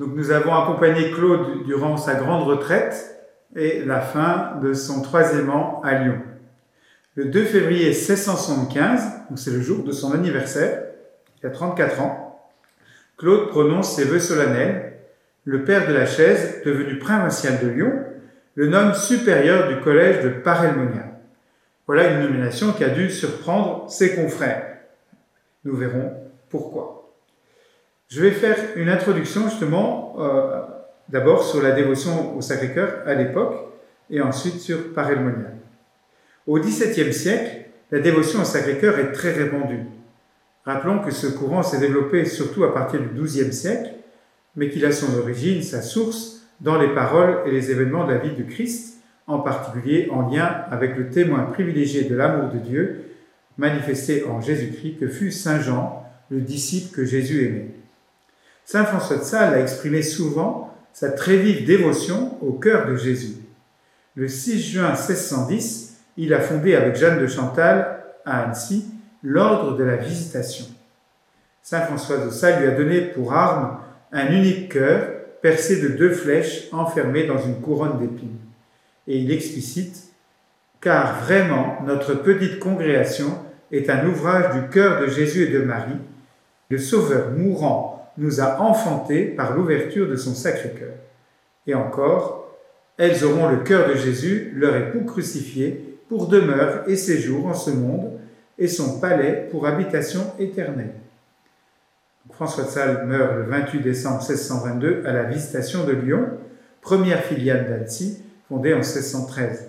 Donc nous avons accompagné Claude durant sa grande retraite et la fin de son troisième an à Lyon. Le 2 février 1675, donc c'est le jour de son anniversaire, il y a 34 ans, Claude prononce ses vœux solennels. Le père de la chaise, devenu provincial de Lyon, le nomme supérieur du collège de Parelmonia. Voilà une nomination qui a dû surprendre ses confrères. Nous verrons pourquoi. Je vais faire une introduction justement euh, d'abord sur la dévotion au Sacré-Cœur à l'époque et ensuite sur Parelmonial. Au XVIIe siècle, la dévotion au Sacré-Cœur est très répandue. Rappelons que ce courant s'est développé surtout à partir du XIIe siècle, mais qu'il a son origine, sa source, dans les paroles et les événements de la vie du Christ, en particulier en lien avec le témoin privilégié de l'amour de Dieu manifesté en Jésus-Christ que fut Saint Jean, le disciple que Jésus aimait. Saint François de Sales a exprimé souvent sa très vive dévotion au cœur de Jésus. Le 6 juin 1610, il a fondé avec Jeanne de Chantal à Annecy l'ordre de la visitation. Saint François de Sales lui a donné pour arme un unique cœur percé de deux flèches enfermées dans une couronne d'épines. Et il explicite Car vraiment, notre petite congrégation est un ouvrage du cœur de Jésus et de Marie, le Sauveur mourant nous a enfantés par l'ouverture de son sacré cœur. Et encore, elles auront le cœur de Jésus, leur époux crucifié, pour demeure et séjour en ce monde, et son palais pour habitation éternelle. François de Sales meurt le 28 décembre 1622 à la Visitation de Lyon, première filiale d'Annecy, fondée en 1613.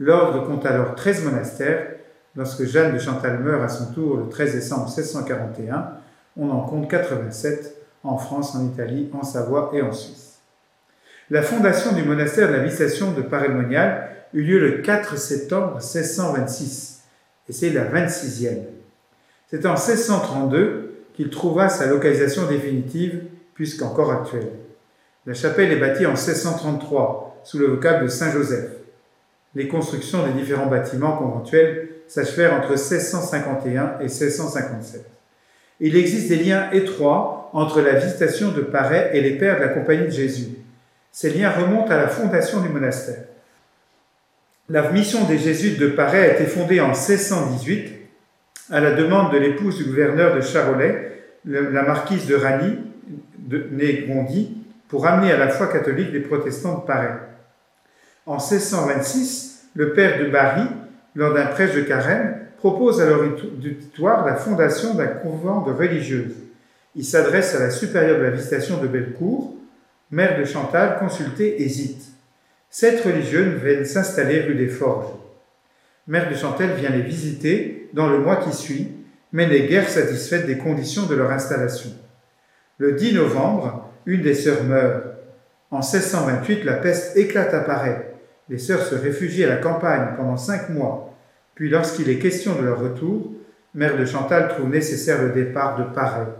L'ordre compte alors 13 monastères. Lorsque Jeanne de Chantal meurt à son tour le 13 décembre 1641, on en compte 87 en France, en Italie, en Savoie et en Suisse. La fondation du monastère de la Visitation de Parémonial eut lieu le 4 septembre 1626, et c'est la 26e. C'est en 1632 qu'il trouva sa localisation définitive, puisqu'encore actuelle. La chapelle est bâtie en 1633, sous le vocable de Saint-Joseph. Les constructions des différents bâtiments conventuels s'achevèrent entre 1651 et 1657. Il existe des liens étroits entre la visitation de Paray et les pères de la Compagnie de Jésus. Ces liens remontent à la fondation du monastère. La mission des Jésuites de Paray a été fondée en 1618 à la demande de l'épouse du gouverneur de Charolais, la marquise de Rany, née Gondy, pour amener à la foi catholique les protestants de Paray. En 1626, le père de Barry, lors d'un prêche de carême, propose à l'auditoire la fondation d'un couvent de religieuses. Il s'adresse à la supérieure de la visitation de Bellecour, mère de Chantal, consultée hésite. Sept religieuses viennent s'installer rue des Forges. Mère de Chantal vient les visiter dans le mois qui suit, mais n'est guère satisfaite des conditions de leur installation. Le 10 novembre, une des sœurs meurt. En 1628, la peste éclate à Paris. Les sœurs se réfugient à la campagne pendant cinq mois. Puis lorsqu'il est question de leur retour, Mère de Chantal trouve nécessaire le départ de Paris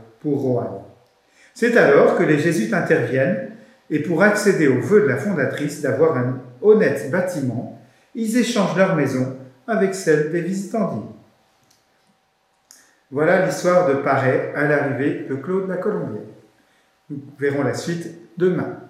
C'est alors que les jésuites interviennent et pour accéder au vœu de la fondatrice d'avoir un honnête bâtiment, ils échangent leur maison avec celle des visitandines. Voilà l'histoire de Paray à l'arrivée de Claude la Colombière. Nous verrons la suite demain.